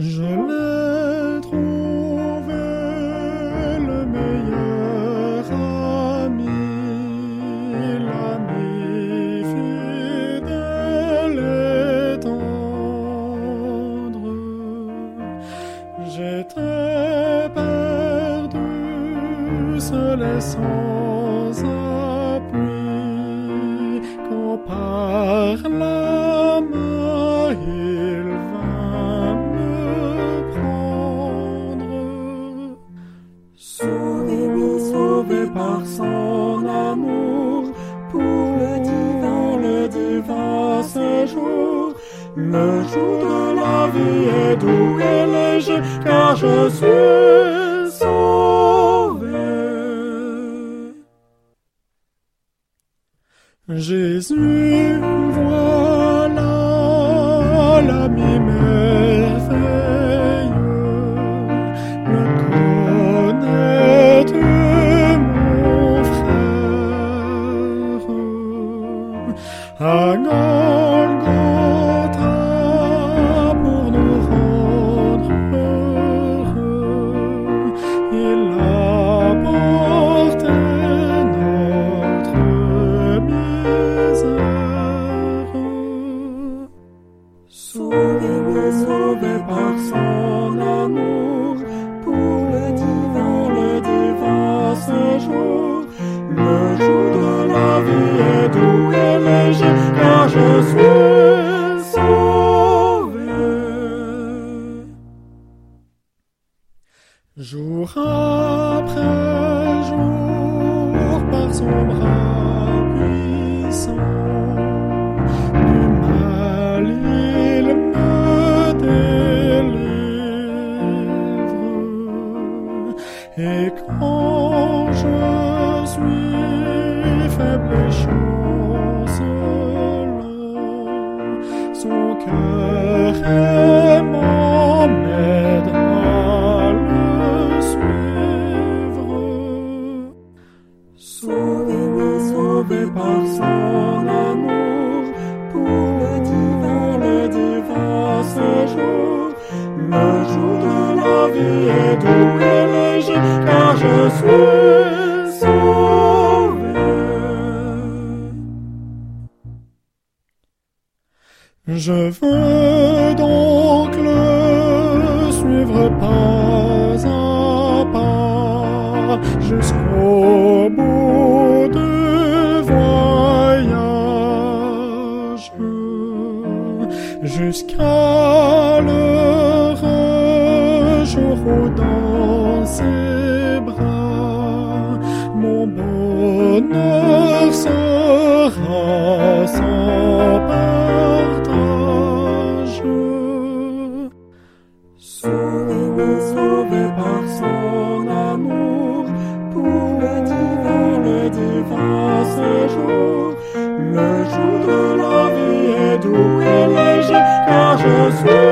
Je l'ai trouvé le meilleur ami, l'ami fidèle et tendre. J'étais perdu, seul et sans appui, quand par la Sauvé, oui, Sauvé par son amour, pour le divin, le divin séjour. Le jour de la vie est doux et léger, car je suis sauvé. Jésus, voilà À Golgotha, Jour après jour, par son bras puissant, du mal il me délivre. Et quand je suis faible et chancelant, son cœur vie est doux et léger, car je suis sauvé. Je veux donc le suivre pas à pas jusqu'au bout du voyage, jusqu'à où dans ses bras mon bonheur sera sans partage. Sauvé, oui, Sauvé par son amour, pour le divin, le divin séjour. Le jour de la vie est doux et léger, car je suis